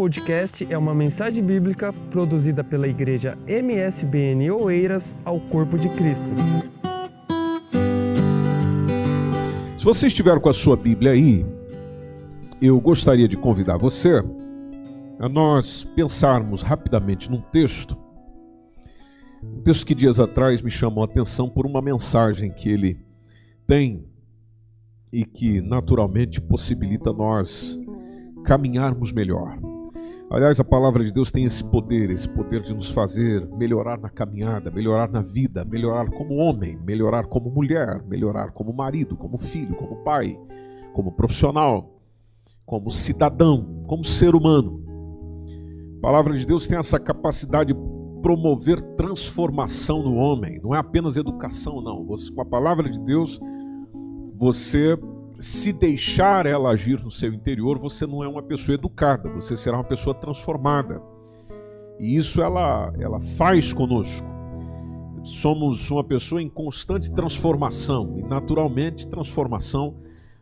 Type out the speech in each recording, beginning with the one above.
podcast é uma mensagem bíblica produzida pela igreja MSBN Oeiras ao Corpo de Cristo. Se você estiver com a sua Bíblia aí, eu gostaria de convidar você a nós pensarmos rapidamente num texto. Um texto que dias atrás me chamou a atenção por uma mensagem que ele tem e que naturalmente possibilita nós caminharmos melhor. Aliás, a palavra de Deus tem esse poder, esse poder de nos fazer melhorar na caminhada, melhorar na vida, melhorar como homem, melhorar como mulher, melhorar como marido, como filho, como pai, como profissional, como cidadão, como ser humano. A palavra de Deus tem essa capacidade de promover transformação no homem, não é apenas educação, não. Você, com a palavra de Deus, você se deixar ela agir no seu interior, você não é uma pessoa educada, você será uma pessoa transformada. E isso ela, ela faz conosco. Somos uma pessoa em constante transformação, e naturalmente transformação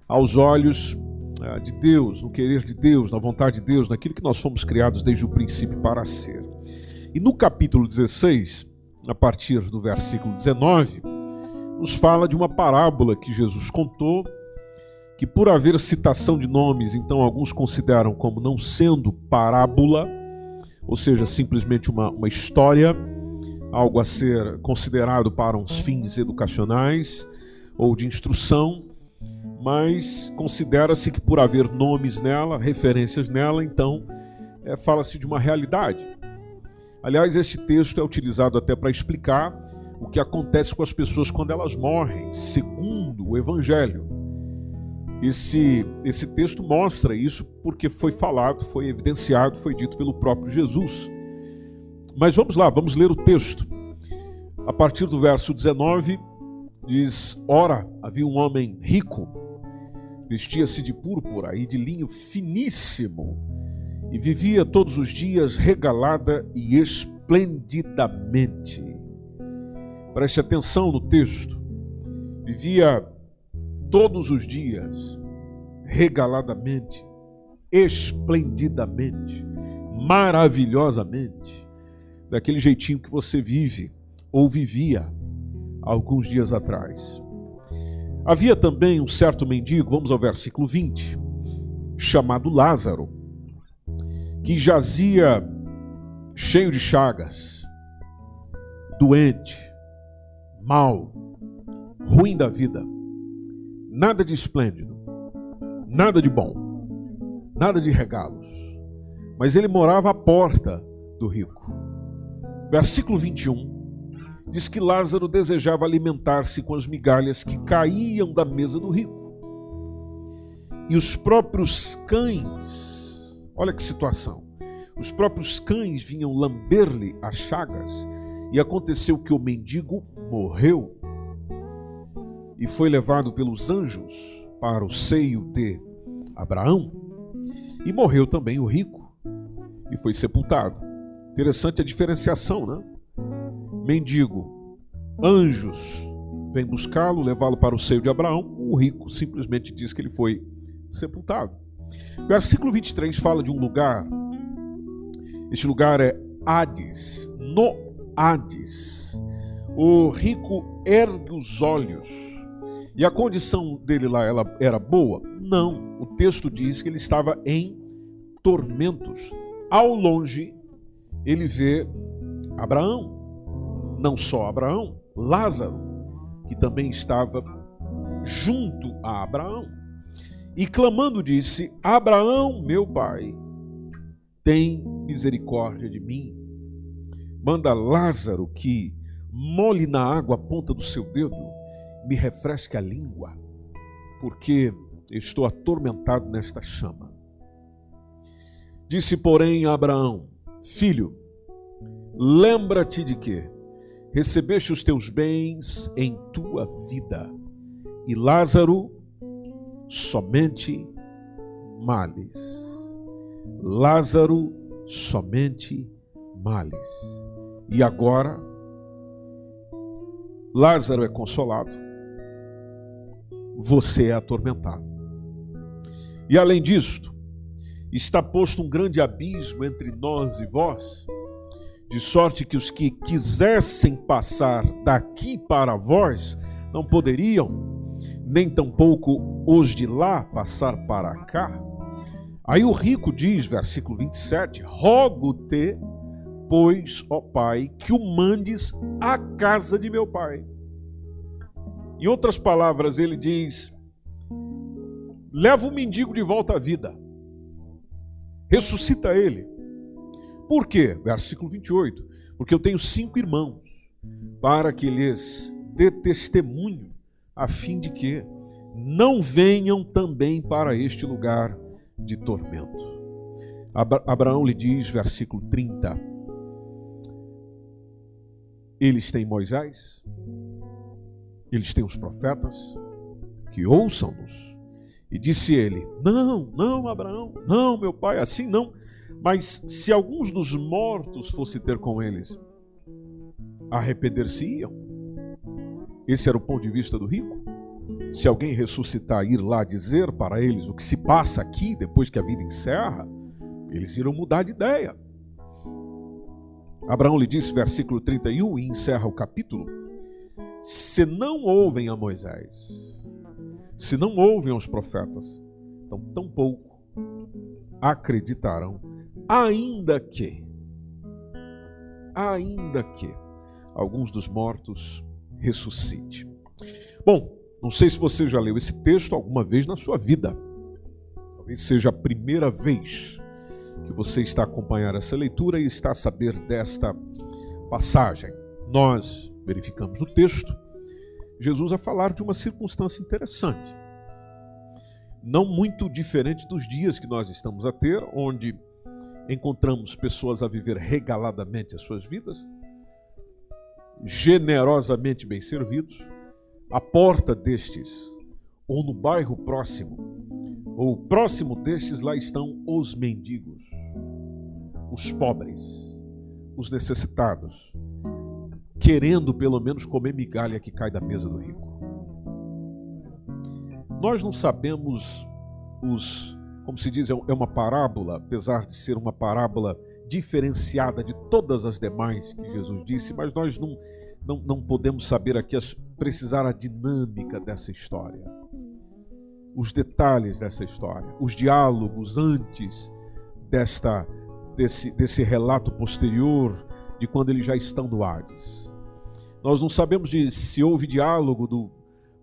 aos olhos ah, de Deus, no querer de Deus, na vontade de Deus, naquilo que nós fomos criados desde o princípio para ser. E no capítulo 16, a partir do versículo 19, nos fala de uma parábola que Jesus contou que por haver citação de nomes, então alguns consideram como não sendo parábola, ou seja, simplesmente uma, uma história, algo a ser considerado para uns fins educacionais ou de instrução, mas considera-se que por haver nomes nela, referências nela, então é, fala-se de uma realidade. Aliás, este texto é utilizado até para explicar o que acontece com as pessoas quando elas morrem, segundo o Evangelho. Esse, esse texto mostra isso porque foi falado, foi evidenciado, foi dito pelo próprio Jesus. Mas vamos lá, vamos ler o texto. A partir do verso 19, diz: Ora, havia um homem rico, vestia-se de púrpura e de linho finíssimo, e vivia todos os dias regalada e esplendidamente. Preste atenção no texto. Vivia todos os dias, regaladamente, esplendidamente, maravilhosamente, daquele jeitinho que você vive ou vivia alguns dias atrás. Havia também um certo mendigo, vamos ao versículo 20, chamado Lázaro, que jazia cheio de chagas, doente, mal, ruim da vida Nada de esplêndido, nada de bom, nada de regalos. Mas ele morava à porta do rico. Versículo 21 diz que Lázaro desejava alimentar-se com as migalhas que caíam da mesa do rico. E os próprios cães, olha que situação, os próprios cães vinham lamber-lhe as chagas, e aconteceu que o mendigo morreu e foi levado pelos anjos para o seio de Abraão. E morreu também o rico e foi sepultado. Interessante a diferenciação, né? Mendigo, anjos vêm buscá-lo, levá-lo para o seio de Abraão. O rico simplesmente diz que ele foi sepultado. Versículo 23 fala de um lugar. Este lugar é Hades. No Hades, o rico ergue os olhos e a condição dele lá ela era boa? Não. O texto diz que ele estava em tormentos. Ao longe, ele vê Abraão. Não só Abraão, Lázaro, que também estava junto a Abraão. E clamando disse: Abraão, meu pai, tem misericórdia de mim. Manda Lázaro que molhe na água a ponta do seu dedo me refresque a língua, porque estou atormentado nesta chama. Disse, porém, a Abraão: Filho, lembra-te de que recebeste os teus bens em tua vida, e Lázaro somente males. Lázaro somente males. E agora, Lázaro é consolado você é atormentado. E além disto, está posto um grande abismo entre nós e vós, de sorte que os que quisessem passar daqui para vós não poderiam, nem tampouco os de lá passar para cá. Aí o rico diz, versículo 27, rogo-te, pois, ó Pai, que o mandes à casa de meu pai. Em outras palavras, ele diz: leva o mendigo de volta à vida ressuscita ele. Por quê? Versículo 28. Porque eu tenho cinco irmãos, para que lhes dê testemunho, a fim de que não venham também para este lugar de tormento. Abraão lhe diz, versículo 30, eles têm Moisés, eles têm os profetas, que ouçam-nos e disse ele: Não, não, Abraão, não, meu pai, assim não. Mas se alguns dos mortos fosse ter com eles, arrepender-se-iam. Esse era o ponto de vista do rico. Se alguém ressuscitar, ir lá dizer para eles o que se passa aqui depois que a vida encerra, eles irão mudar de ideia. Abraão lhe disse, versículo 31, e encerra o capítulo: Se não ouvem a Moisés, se não ouvem os profetas, então tampouco acreditarão, ainda que, ainda que alguns dos mortos ressuscite. Bom, não sei se você já leu esse texto alguma vez na sua vida. Talvez seja a primeira vez que você está acompanhando essa leitura e está a saber desta passagem. Nós verificamos no texto Jesus a falar de uma circunstância interessante. Não muito diferente dos dias que nós estamos a ter, onde encontramos pessoas a viver regaladamente as suas vidas, generosamente bem servidos, à porta destes, ou no bairro próximo, ou próximo destes, lá estão os mendigos, os pobres, os necessitados, querendo pelo menos comer migalha que cai da mesa do rico. Nós não sabemos os, como se diz, é, é uma parábola, apesar de ser uma parábola diferenciada de todas as demais que Jesus disse, mas nós não, não, não podemos saber aqui, as, precisar a dinâmica dessa história, os detalhes dessa história, os diálogos antes desta, desse, desse relato posterior de quando eles já estão no Hades. Nós não sabemos de, se houve diálogo do,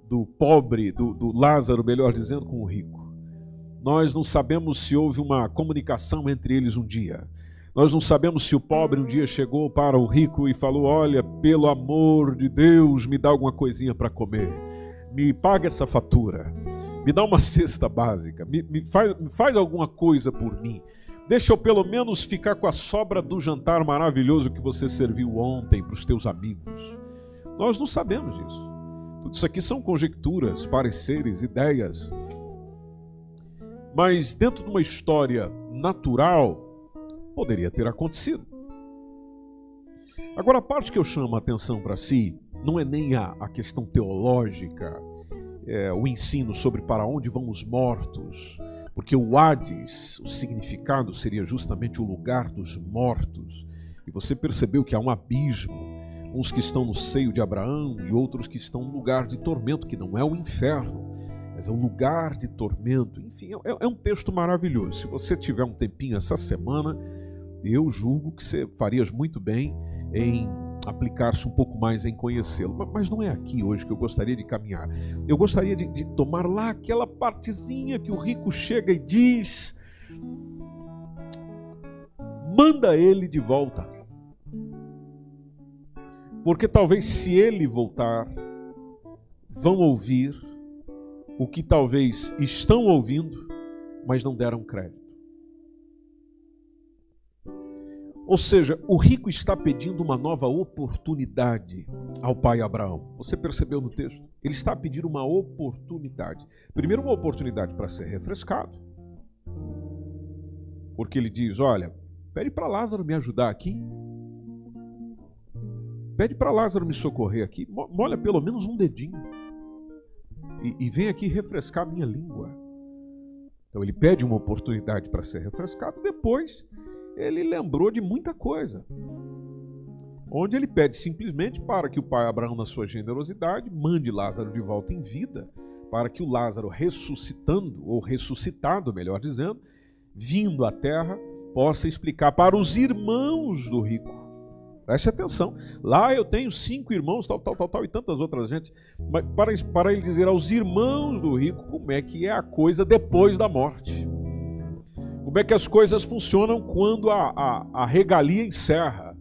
do pobre, do, do Lázaro, melhor dizendo, com o rico. Nós não sabemos se houve uma comunicação entre eles um dia. Nós não sabemos se o pobre um dia chegou para o rico e falou: Olha, pelo amor de Deus, me dá alguma coisinha para comer, me paga essa fatura, me dá uma cesta básica, me, me, faz, me faz alguma coisa por mim. Deixa eu pelo menos ficar com a sobra do jantar maravilhoso que você serviu ontem para os teus amigos. Nós não sabemos disso. Tudo isso aqui são conjecturas, pareceres, ideias. Mas dentro de uma história natural, poderia ter acontecido. Agora, a parte que eu chamo a atenção para si não é nem a, a questão teológica, é, o ensino sobre para onde vão os mortos, porque o Hades, o significado seria justamente o lugar dos mortos. E você percebeu que há um abismo, uns que estão no seio de Abraão e outros que estão no lugar de tormento, que não é o inferno, mas é um lugar de tormento. Enfim, é, é um texto maravilhoso. Se você tiver um tempinho essa semana, eu julgo que você farias muito bem em aplicar-se um pouco mais em conhecê-lo. Mas não é aqui hoje que eu gostaria de caminhar. Eu gostaria de, de tomar lá aquela partezinha que o rico chega e diz: manda ele de volta. Porque talvez se ele voltar, vão ouvir o que talvez estão ouvindo, mas não deram crédito. Ou seja, o rico está pedindo uma nova oportunidade ao pai Abraão. Você percebeu no texto? Ele está pedindo uma oportunidade. Primeiro, uma oportunidade para ser refrescado. Porque ele diz: Olha, pede para Lázaro me ajudar aqui. Pede para Lázaro me socorrer aqui. Molha pelo menos um dedinho. E, e vem aqui refrescar minha língua. Então ele pede uma oportunidade para ser refrescado, depois ele lembrou de muita coisa. Onde ele pede simplesmente para que o pai Abraão, na sua generosidade, mande Lázaro de volta em vida, para que o Lázaro ressuscitando, ou ressuscitado, melhor dizendo, vindo à terra, possa explicar para os irmãos do rico Preste atenção. Lá eu tenho cinco irmãos, tal, tal, tal, tal, e tantas outras gente. Mas para, para ele dizer aos irmãos do rico como é que é a coisa depois da morte. Como é que as coisas funcionam quando a, a, a regalia encerra,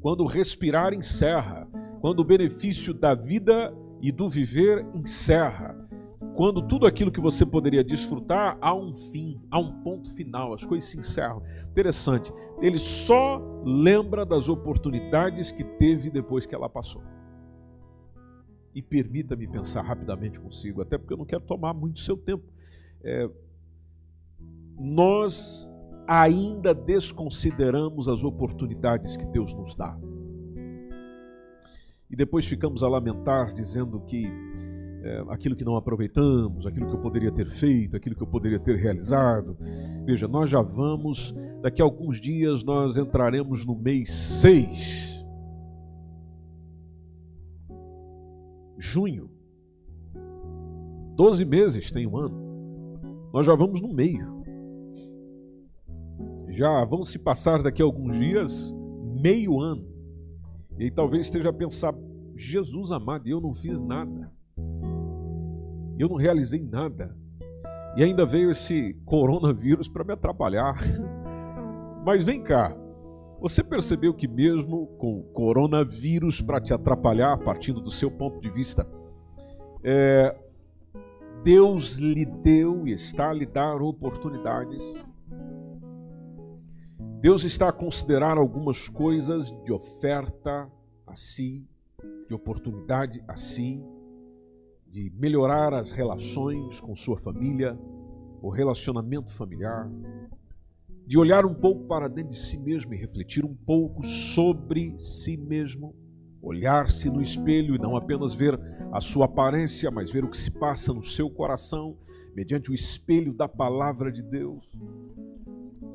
quando o respirar encerra, quando o benefício da vida e do viver encerra quando tudo aquilo que você poderia desfrutar há um fim, há um ponto final, as coisas se encerram. Interessante, ele só lembra das oportunidades que teve depois que ela passou. E permita-me pensar rapidamente consigo, até porque eu não quero tomar muito seu tempo. É, nós ainda desconsideramos as oportunidades que Deus nos dá. E depois ficamos a lamentar dizendo que é, aquilo que não aproveitamos, aquilo que eu poderia ter feito, aquilo que eu poderia ter realizado. Veja, nós já vamos, daqui a alguns dias nós entraremos no mês 6. Junho. 12 meses tem um ano. Nós já vamos no meio. Já vamos se passar daqui a alguns dias meio ano. E talvez esteja a pensar, Jesus amado, eu não fiz nada eu não realizei nada. E ainda veio esse coronavírus para me atrapalhar. Mas vem cá, você percebeu que mesmo com coronavírus para te atrapalhar, partindo do seu ponto de vista, é, Deus lhe deu e está a lhe dar oportunidades. Deus está a considerar algumas coisas de oferta a si, de oportunidade a si de melhorar as relações com sua família, o relacionamento familiar, de olhar um pouco para dentro de si mesmo e refletir um pouco sobre si mesmo, olhar-se no espelho e não apenas ver a sua aparência, mas ver o que se passa no seu coração, mediante o espelho da palavra de Deus.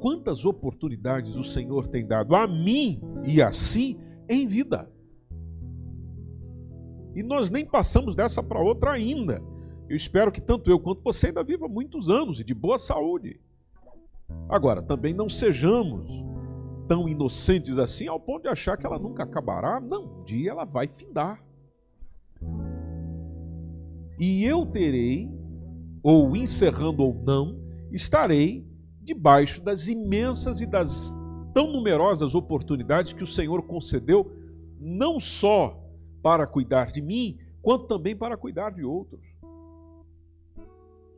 Quantas oportunidades o Senhor tem dado a mim e a si em vida. E nós nem passamos dessa para outra ainda. Eu espero que tanto eu quanto você ainda viva muitos anos e de boa saúde. Agora, também não sejamos tão inocentes assim ao ponto de achar que ela nunca acabará. Não, um dia ela vai findar. E eu terei, ou encerrando ou não, estarei debaixo das imensas e das tão numerosas oportunidades que o Senhor concedeu, não só para cuidar de mim, quanto também para cuidar de outros.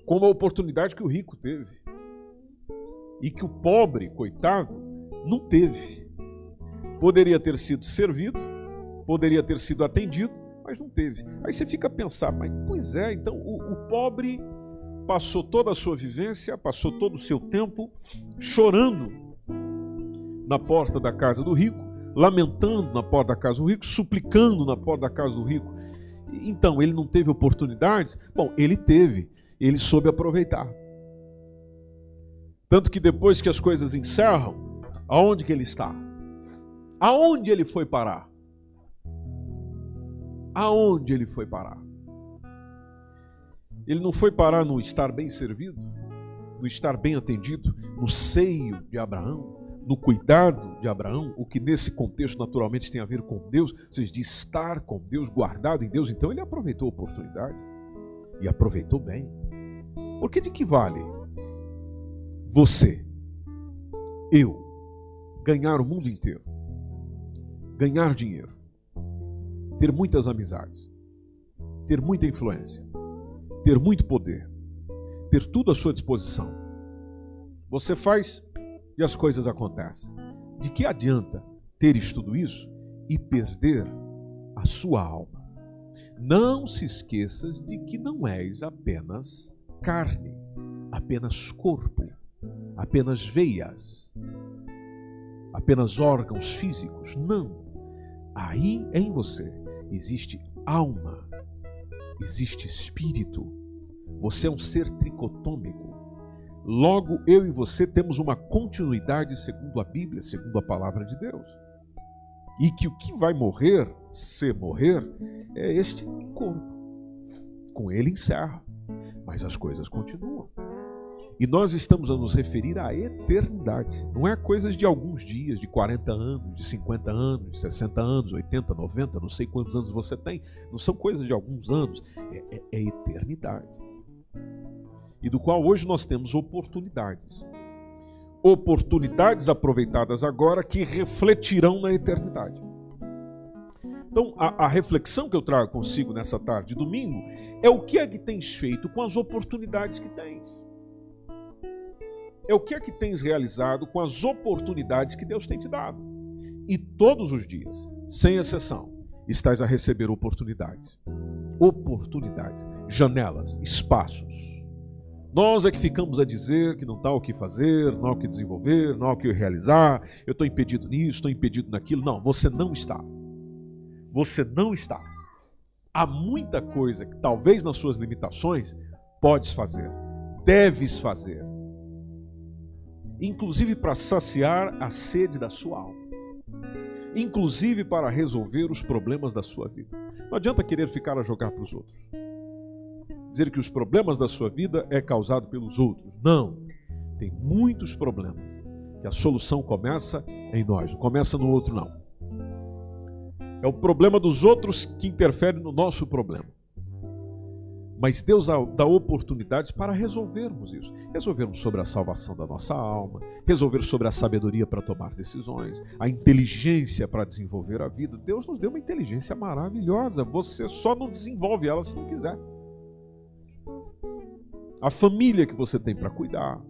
Como a oportunidade que o rico teve e que o pobre, coitado, não teve. Poderia ter sido servido, poderia ter sido atendido, mas não teve. Aí você fica a pensar, mas pois é, então o, o pobre passou toda a sua vivência, passou todo o seu tempo chorando na porta da casa do rico, lamentando na porta da casa do rico, suplicando na porta da casa do rico. Então, ele não teve oportunidades? Bom, ele teve, ele soube aproveitar. Tanto que depois que as coisas encerram, aonde que ele está? Aonde ele foi parar? Aonde ele foi parar? Ele não foi parar no estar bem servido, no estar bem atendido, no seio de Abraão, no cuidado de Abraão, o que nesse contexto naturalmente tem a ver com Deus, ou seja, de estar com Deus, guardado em Deus, então ele aproveitou a oportunidade e aproveitou bem. Porque de que vale você, eu, ganhar o mundo inteiro, ganhar dinheiro, ter muitas amizades, ter muita influência, ter muito poder, ter tudo à sua disposição? Você faz e as coisas acontecem. De que adianta teres tudo isso e perder a sua alma? Não se esqueças de que não és apenas carne, apenas corpo, apenas veias, apenas órgãos físicos. Não. Aí em você existe alma, existe espírito. Você é um ser tricotômico Logo, eu e você temos uma continuidade segundo a Bíblia, segundo a palavra de Deus. E que o que vai morrer, se morrer, é este corpo. Com ele encerra, mas as coisas continuam. E nós estamos a nos referir à eternidade. Não é coisas de alguns dias, de 40 anos, de 50 anos, de 60 anos, 80, 90, não sei quantos anos você tem. Não são coisas de alguns anos. É, é, é eternidade. E do qual hoje nós temos oportunidades. Oportunidades aproveitadas agora que refletirão na eternidade. Então, a, a, reflexão que eu trago consigo nessa tarde de domingo é o que é que tens feito com as oportunidades que tens é o que é que tens realizado com as oportunidades que Deus tem te dado. E todos os dias, sem exceção, estás a receber oportunidades. Oportunidades, janelas, espaços. Nós é que ficamos a dizer que não está o que fazer, não há o que desenvolver, não há o que realizar, eu estou impedido nisso, estou impedido naquilo. Não, você não está. Você não está. Há muita coisa que talvez nas suas limitações podes fazer, deves fazer, inclusive para saciar a sede da sua alma, inclusive para resolver os problemas da sua vida. Não adianta querer ficar a jogar para os outros. Dizer que os problemas da sua vida é causado pelos outros. Não. Tem muitos problemas que a solução começa em nós, não começa no outro não. É o problema dos outros que interfere no nosso problema. Mas Deus dá oportunidades para resolvermos isso. Resolvermos sobre a salvação da nossa alma, resolver sobre a sabedoria para tomar decisões, a inteligência para desenvolver a vida. Deus nos deu uma inteligência maravilhosa. Você só não desenvolve ela se não quiser. A família que você tem para cuidar.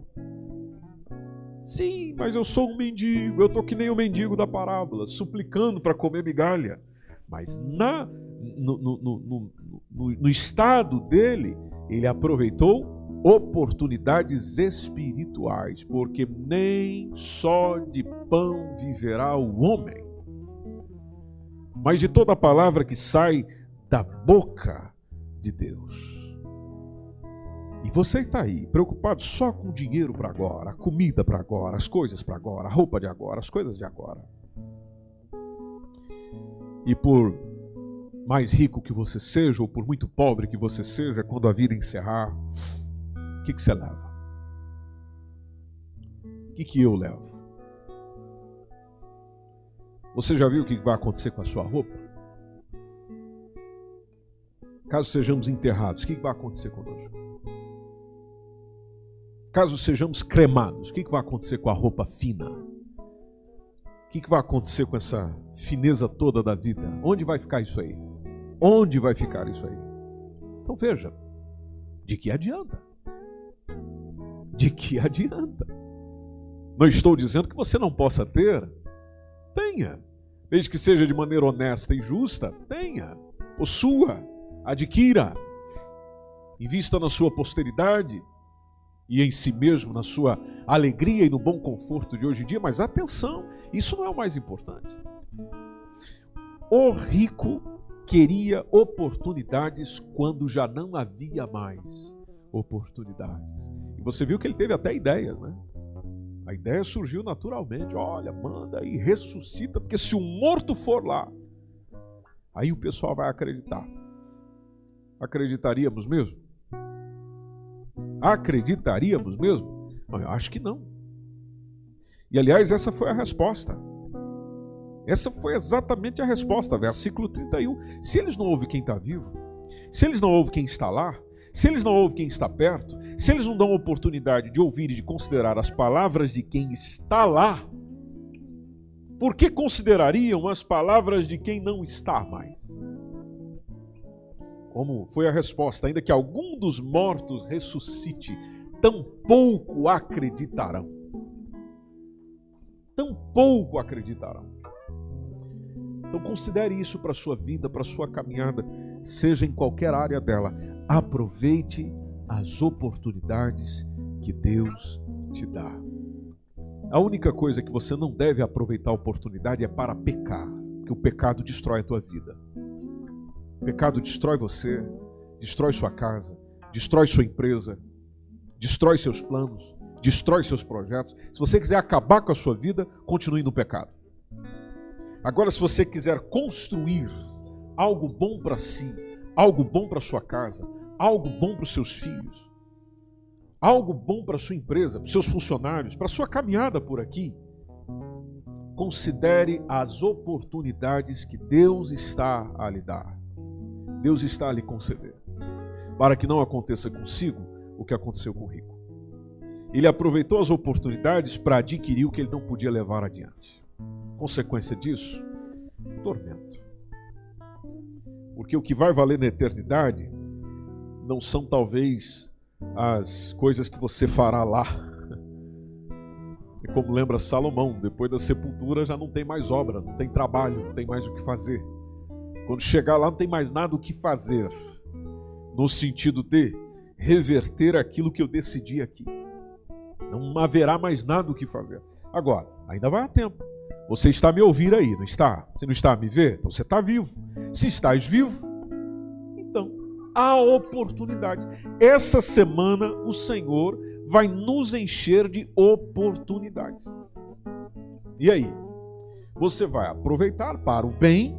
Sim, mas eu sou um mendigo, eu estou que nem o mendigo da parábola, suplicando para comer migalha. Mas na, no, no, no, no, estado dele, ele aproveitou oportunidades espirituais, porque nem só de pão viverá o homem, mas de toda palavra que sai da boca de Deus. E você está aí, preocupado só com dinheiro para agora, a comida para agora, as coisas para agora, a roupa de agora, as coisas de agora. E por mais rico que você seja, ou por muito pobre que você seja, quando a vida encerrar, o que, que você leva? O que, que eu levo? Você já viu o que vai acontecer com a sua roupa? Caso sejamos enterrados, o que vai acontecer conosco? Caso sejamos cremados, o que vai acontecer com a roupa fina? O que vai acontecer com essa fineza toda da vida? Onde vai ficar isso aí? Onde vai ficar isso aí? Então veja, de que adianta? De que adianta? Não estou dizendo que você não possa ter. Tenha. Desde que seja de maneira honesta e justa, tenha. Possua, adquira. Invista na sua posteridade e em si mesmo, na sua alegria e no bom conforto de hoje em dia, mas atenção, isso não é o mais importante. O rico queria oportunidades quando já não havia mais oportunidades. E você viu que ele teve até ideias, né? A ideia surgiu naturalmente. Olha, manda e ressuscita, porque se o morto for lá, aí o pessoal vai acreditar. Acreditaríamos mesmo? Acreditaríamos mesmo? Eu acho que não. E aliás, essa foi a resposta. Essa foi exatamente a resposta, versículo 31. Se eles não ouvem quem está vivo, se eles não ouvem quem está lá, se eles não ouvem quem está perto, se eles não dão oportunidade de ouvir e de considerar as palavras de quem está lá, por que considerariam as palavras de quem não está mais? Como foi a resposta, ainda que algum dos mortos ressuscite, tampouco acreditarão. Tampouco acreditarão. Então considere isso para a sua vida, para a sua caminhada, seja em qualquer área dela. Aproveite as oportunidades que Deus te dá. A única coisa que você não deve aproveitar a oportunidade é para pecar, porque o pecado destrói a tua vida. O pecado destrói você, destrói sua casa, destrói sua empresa, destrói seus planos, destrói seus projetos, se você quiser acabar com a sua vida, continue no pecado. Agora, se você quiser construir algo bom para si, algo bom para sua casa, algo bom para os seus filhos, algo bom para sua empresa, para seus funcionários, para sua caminhada por aqui, considere as oportunidades que Deus está a lhe dar. Deus está a lhe conceder, para que não aconteça consigo o que aconteceu com o rico. Ele aproveitou as oportunidades para adquirir o que ele não podia levar adiante. Consequência disso, tormento. Porque o que vai valer na eternidade não são talvez as coisas que você fará lá. E como lembra Salomão, depois da sepultura já não tem mais obra, não tem trabalho, não tem mais o que fazer. Quando chegar lá, não tem mais nada o que fazer, no sentido de reverter aquilo que eu decidi aqui. Não haverá mais nada o que fazer. Agora, ainda vai a tempo. Você está me ouvindo aí, não está? Você não está a me ver? Então você está vivo. Se estás vivo, então há oportunidades. Essa semana o Senhor vai nos encher de oportunidades. E aí? Você vai aproveitar para o bem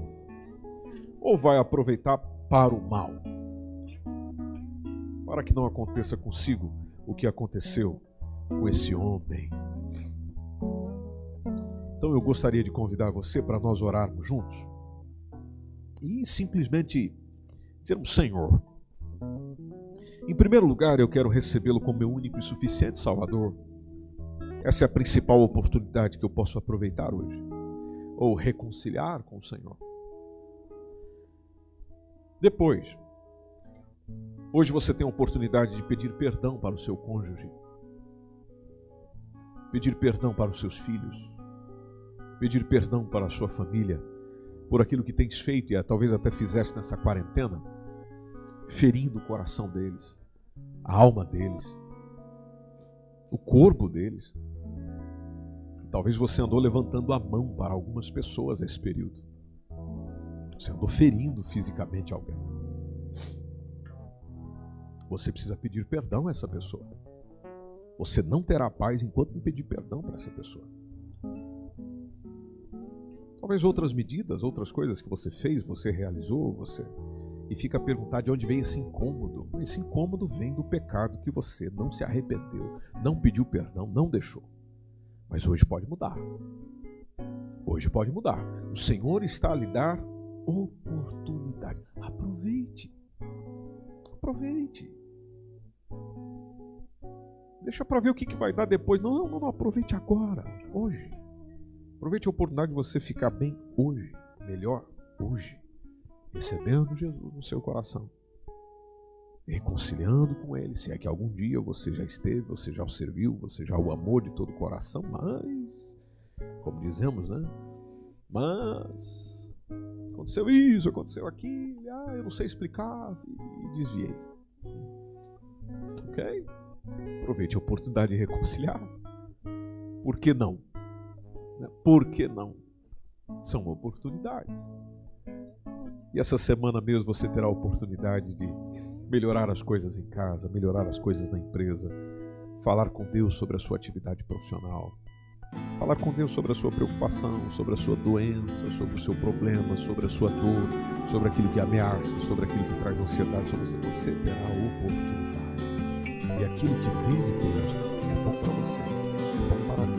ou vai aproveitar para o mal? Para que não aconteça consigo o que aconteceu com esse homem. Então eu gostaria de convidar você para nós orarmos juntos. E simplesmente dizermos: Senhor, em primeiro lugar eu quero recebê-lo como meu único e suficiente Salvador. Essa é a principal oportunidade que eu posso aproveitar hoje, ou reconciliar com o Senhor. Depois, hoje você tem a oportunidade de pedir perdão para o seu cônjuge, pedir perdão para os seus filhos, pedir perdão para a sua família por aquilo que tens feito e talvez até fizeste nessa quarentena, ferindo o coração deles, a alma deles, o corpo deles. Talvez você andou levantando a mão para algumas pessoas nesse período. Você andou ferindo fisicamente alguém. Você precisa pedir perdão a essa pessoa. Você não terá paz enquanto não pedir perdão para essa pessoa. Talvez outras medidas, outras coisas que você fez, você realizou, você e fica a perguntar de onde vem esse incômodo. Esse incômodo vem do pecado que você não se arrependeu, não pediu perdão, não deixou. Mas hoje pode mudar. Hoje pode mudar. O Senhor está a lhe dar oportunidade. Aproveite. Aproveite. Deixa para ver o que, que vai dar depois. Não, não, não, aproveite agora, hoje. Aproveite a oportunidade de você ficar bem hoje, melhor hoje, recebendo Jesus no seu coração, reconciliando com Ele. Se é que algum dia você já esteve, você já o serviu, você já o amou de todo o coração, mas, como dizemos, né? Mas Aconteceu isso, aconteceu aquilo, ah, eu não sei explicar, e desviei. Ok? Aproveite a oportunidade de reconciliar. Por que não? Né? Por que não? São oportunidades. E essa semana mesmo você terá a oportunidade de melhorar as coisas em casa, melhorar as coisas na empresa, falar com Deus sobre a sua atividade profissional, Falar com Deus sobre a sua preocupação, sobre a sua doença, sobre o seu problema, sobre a sua dor, sobre aquilo que ameaça, sobre aquilo que traz ansiedade sobre você. Você terá oportunidade. E aquilo que vem de Deus é bom para você, é bom para mim,